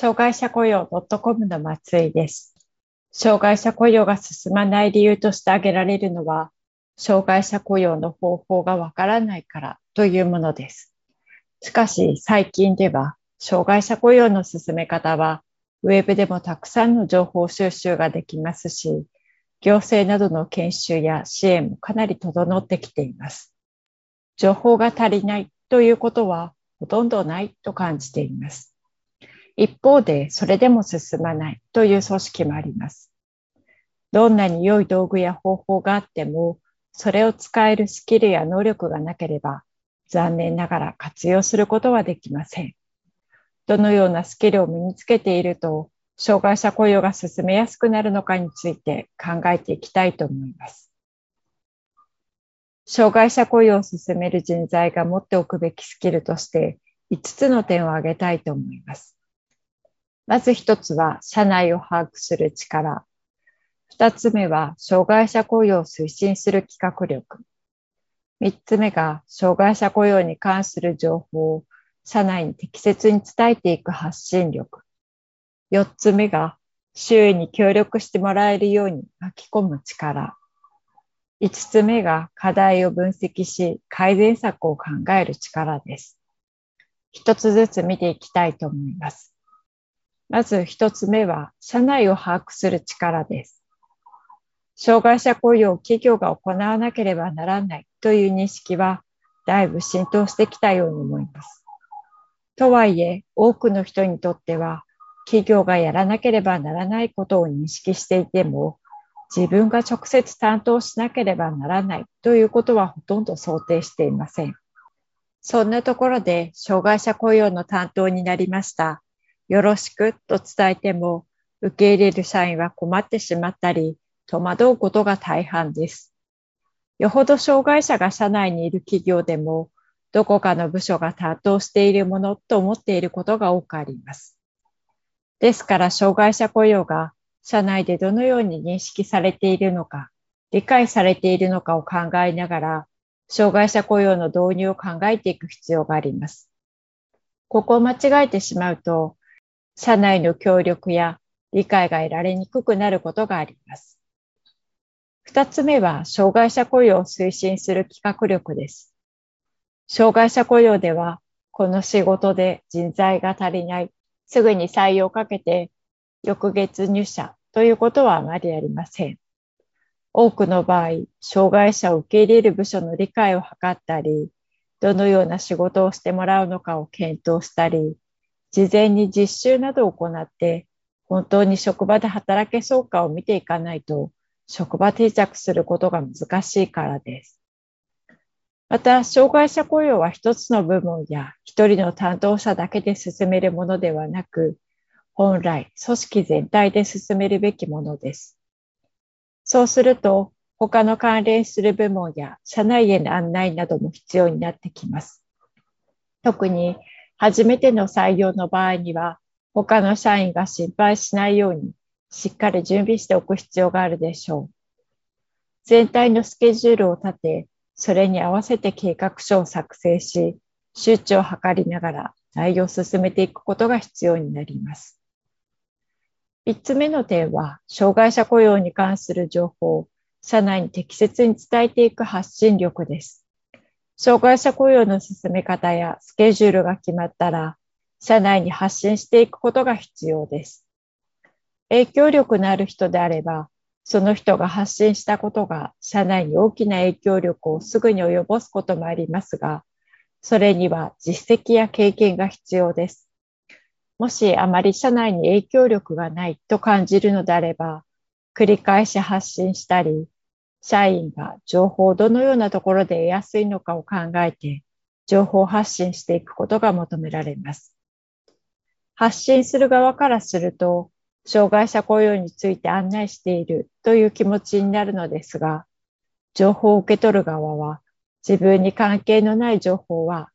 障害者雇用 .com の松井です。障害者雇用が進まない理由として挙げられるのは、障害者雇用の方法がわからないからというものです。しかし最近では、障害者雇用の進め方は、ウェブでもたくさんの情報収集ができますし、行政などの研修や支援もかなり整ってきています。情報が足りないということはほとんどないと感じています。一方で、それでも進まないという組織もあります。どんなに良い道具や方法があっても、それを使えるスキルや能力がなければ、残念ながら活用することはできません。どのようなスキルを身につけていると、障害者雇用が進めやすくなるのかについて考えていきたいと思います。障害者雇用を進める人材が持っておくべきスキルとして5つの点を挙げたいと思います。まず一つは、社内を把握する力。二つ目は、障害者雇用を推進する企画力。三つ目が、障害者雇用に関する情報を社内に適切に伝えていく発信力。四つ目が、周囲に協力してもらえるように巻き込む力。五つ目が課題を分析し改善策を考える力です。一つずつ見ていきたいと思います。まず一つ目は、社内を把握する力です。障害者雇用を企業が行わなければならないという認識は、だいぶ浸透してきたように思います。とはいえ、多くの人にとっては、企業がやらなければならないことを認識していても、自分が直接担当しなければならないということはほとんど想定していません。そんなところで、障害者雇用の担当になりましたよろしくと伝えても、受け入れる社員は困ってしまったり、戸惑うことが大半です。よほど障害者が社内にいる企業でも、どこかの部署が担当しているものと思っていることが多くあります。ですから、障害者雇用が社内でどのように認識されているのか、理解されているのかを考えながら、障害者雇用の導入を考えていく必要があります。ここを間違えてしまうと、社内の協力や理解が得られにくくなることがあります。二つ目は、障害者雇用を推進する企画力です。障害者雇用では、この仕事で人材が足りない、すぐに採用をかけて、翌月入社ということはあまりありません。多くの場合、障害者を受け入れる部署の理解を図ったり、どのような仕事をしてもらうのかを検討したり、事前に実習などを行って、本当に職場で働けそうかを見ていかないと、職場定着することが難しいからです。また、障害者雇用は一つの部門や一人の担当者だけで進めるものではなく、本来組織全体で進めるべきものです。そうすると、他の関連する部門や社内への案内なども必要になってきます。特に初めての採用の場合には、他の社員が心配しないように、しっかり準備しておく必要があるでしょう。全体のスケジュールを立て、それに合わせて計画書を作成し、周知を図りながら内容を進めていくことが必要になります。3つ目の点は、障害者雇用に関する情報を社内に適切に伝えていく発信力です。障害者雇用の進め方やスケジュールが決まったら、社内に発信していくことが必要です。影響力のある人であれば、その人が発信したことが社内に大きな影響力をすぐに及ぼすこともありますが、それには実績や経験が必要です。もしあまり社内に影響力がないと感じるのであれば、繰り返し発信したり、社員が情報をどのようなところで得やすいのかを考えて、情報発信していくことが求められます。発信する側からすると、障害者雇用について案内しているという気持ちになるのですが、情報を受け取る側は自分に関係のない情報は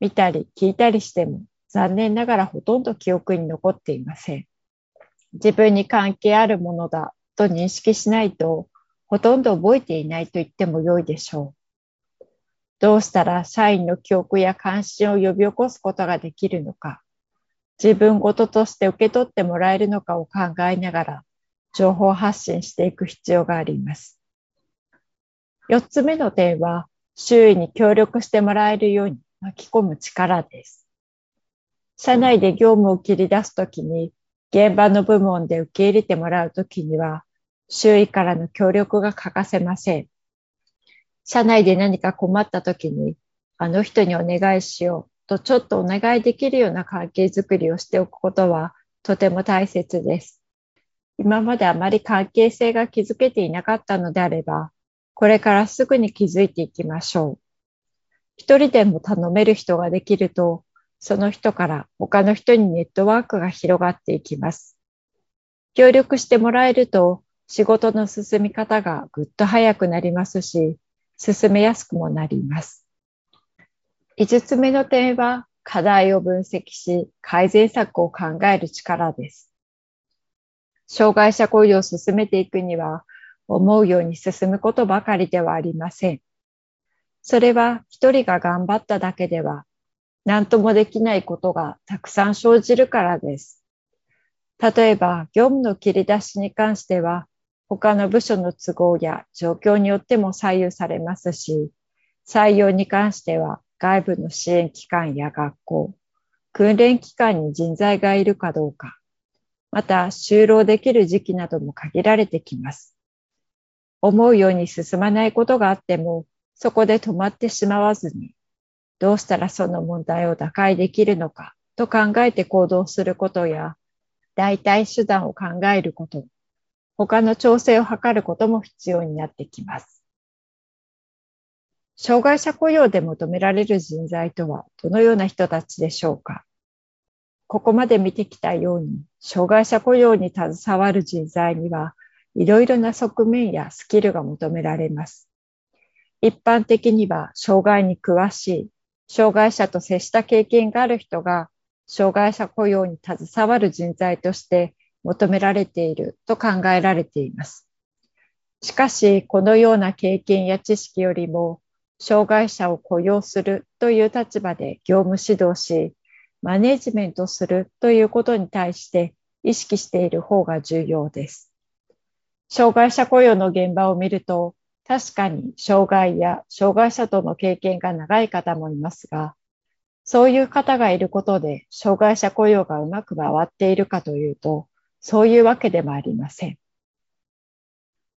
見たり聞いたりしても残念ながらほとんど記憶に残っていません。自分に関係あるものだと認識しないとほとんど覚えていないと言っても良いでしょう。どうしたら社員の記憶や関心を呼び起こすことができるのか、自分ごととして受け取ってもらえるのかを考えながら情報発信していく必要があります。四つ目の点は、周囲に協力してもらえるように巻き込む力です。社内で業務を切り出すときに、現場の部門で受け入れてもらうときには、周囲からの協力が欠かせません。社内で何か困ったときに、あの人にお願いしようとちょっとお願いできるような関係づくりをしておくことはとても大切です。今まであまり関係性が築けていなかったのであれば、これからすぐに気づいていきましょう。一人でも頼める人ができると、その人から他の人にネットワークが広がっていきます。協力してもらえると、仕事の進み方がぐっと早くなりますし、進めやすくもなります。五つ目の点は、課題を分析し、改善策を考える力です。障害者雇用を進めていくには、思うように進むことばかりではありません。それは一人が頑張っただけでは何ともできないことがたくさん生じるからです。例えば業務の切り出しに関しては他の部署の都合や状況によっても左右されますし、採用に関しては外部の支援機関や学校、訓練機関に人材がいるかどうか、また就労できる時期なども限られてきます。思うように進まないことがあっても、そこで止まってしまわずに、どうしたらその問題を打開できるのかと考えて行動することや、代替手段を考えること、他の調整を図ることも必要になってきます。障害者雇用で求められる人材とはどのような人たちでしょうかここまで見てきたように、障害者雇用に携わる人材には、いろいろな側面やスキルが求められます。一般的には障害に詳しい、障害者と接した経験がある人が障害者雇用に携わる人材として求められていると考えられています。しかし、このような経験や知識よりも、障害者を雇用するという立場で業務指導し、マネジメントするということに対して意識している方が重要です。障害者雇用の現場を見ると、確かに障害や障害者との経験が長い方もいますが、そういう方がいることで障害者雇用がうまく回っているかというと、そういうわけでもありません。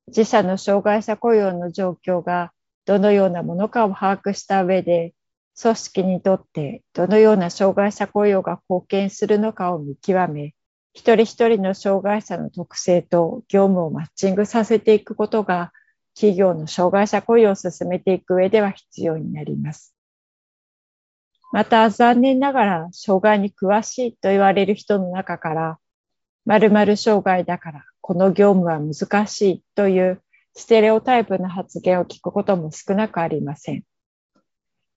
自社の障害者雇用の状況がどのようなものかを把握した上で、組織にとってどのような障害者雇用が貢献するのかを見極め、一人一人の障害者の特性と業務をマッチングさせていくことが、企業の障害者雇用を進めていく上では必要になります。また、残念ながら、障害に詳しいと言われる人の中から、〇〇障害だから、この業務は難しいというステレオタイプの発言を聞くことも少なくありません。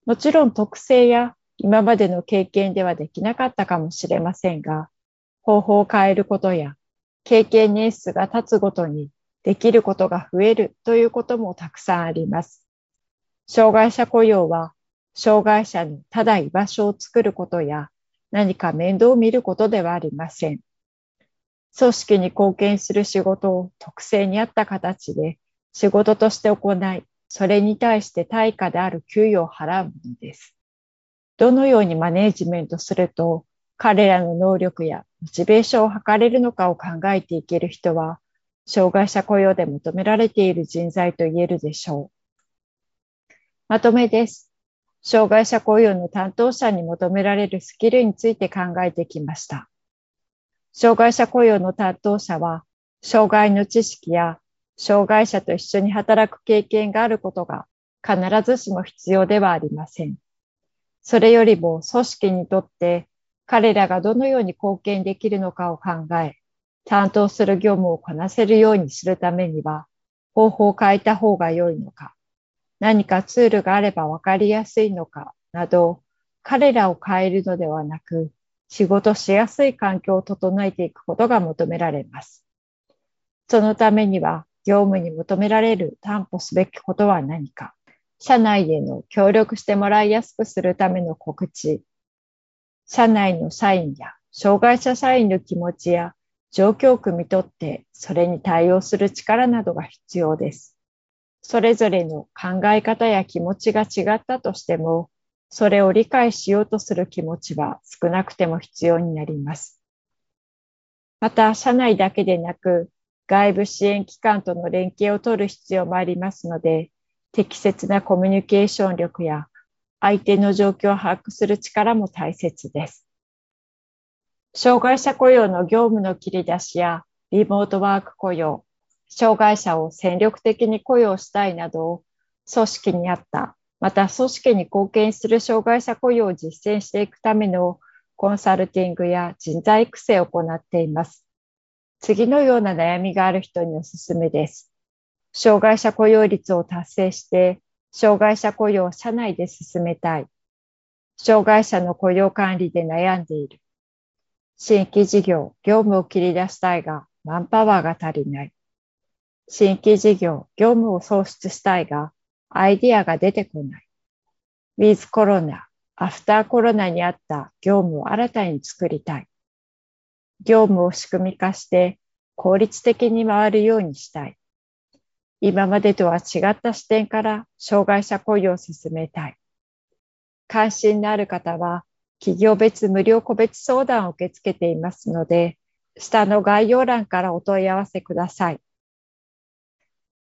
もちろん特性や今までの経験ではできなかったかもしれませんが、方法を変えることや、経験年数が経つごとにできることが増えるということもたくさんあります。障害者雇用は、障害者にただ居場所を作ることや、何か面倒を見ることではありません。組織に貢献する仕事を特性に合った形で仕事として行い、それに対して対価である給与を払うものです。どのようにマネージメントすると彼らの能力やモチベーションを図れるのかを考えていける人は、障害者雇用で求められている人材と言えるでしょう。まとめです。障害者雇用の担当者に求められるスキルについて考えてきました。障害者雇用の担当者は、障害の知識や障害者と一緒に働く経験があることが必ずしも必要ではありません。それよりも組織にとって彼らがどのように貢献できるのかを考え、担当する業務をこなせるようにするためには、方法を変えた方が良いのか、何かツールがあればわかりやすいのかなど、彼らを変えるのではなく、仕事しやすい環境を整えていくことが求められます。そのためには、業務に求められる担保すべきことは何か、社内での協力してもらいやすくするための告知、社内の社員や障害者社員の気持ちや状況を汲み取ってそれに対応する力などが必要です。それぞれの考え方や気持ちが違ったとしても、それを理解しようとする気持ちは少なくても必要になります。また、社内だけでなく、外部支援機関との連携を取る必要もありますので、適切なコミュニケーション力や相手の状況を把握する力も大切です。障害者雇用の業務の切り出しやリモートワーク雇用、障害者を戦力的に雇用したいなどを組織にあった、また組織に貢献する障害者雇用を実践していくためのコンサルティングや人材育成を行っています。次のような悩みがある人におすすめです。障害者雇用率を達成して、障害者雇用を社内で進めたい。障害者の雇用管理で悩んでいる。新規事業、業務を切り出したいが、マンパワーが足りない。新規事業、業務を創出したいが、アイディアが出てこない。ウィズコロナ、アフターコロナにあった業務を新たに作りたい。業務を仕組み化して効率的に回るようにしたい。今までとは違った視点から障害者雇用を進めたい。関心のある方は企業別無料個別相談を受け付けていますので、下の概要欄からお問い合わせください。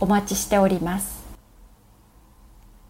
お待ちしております。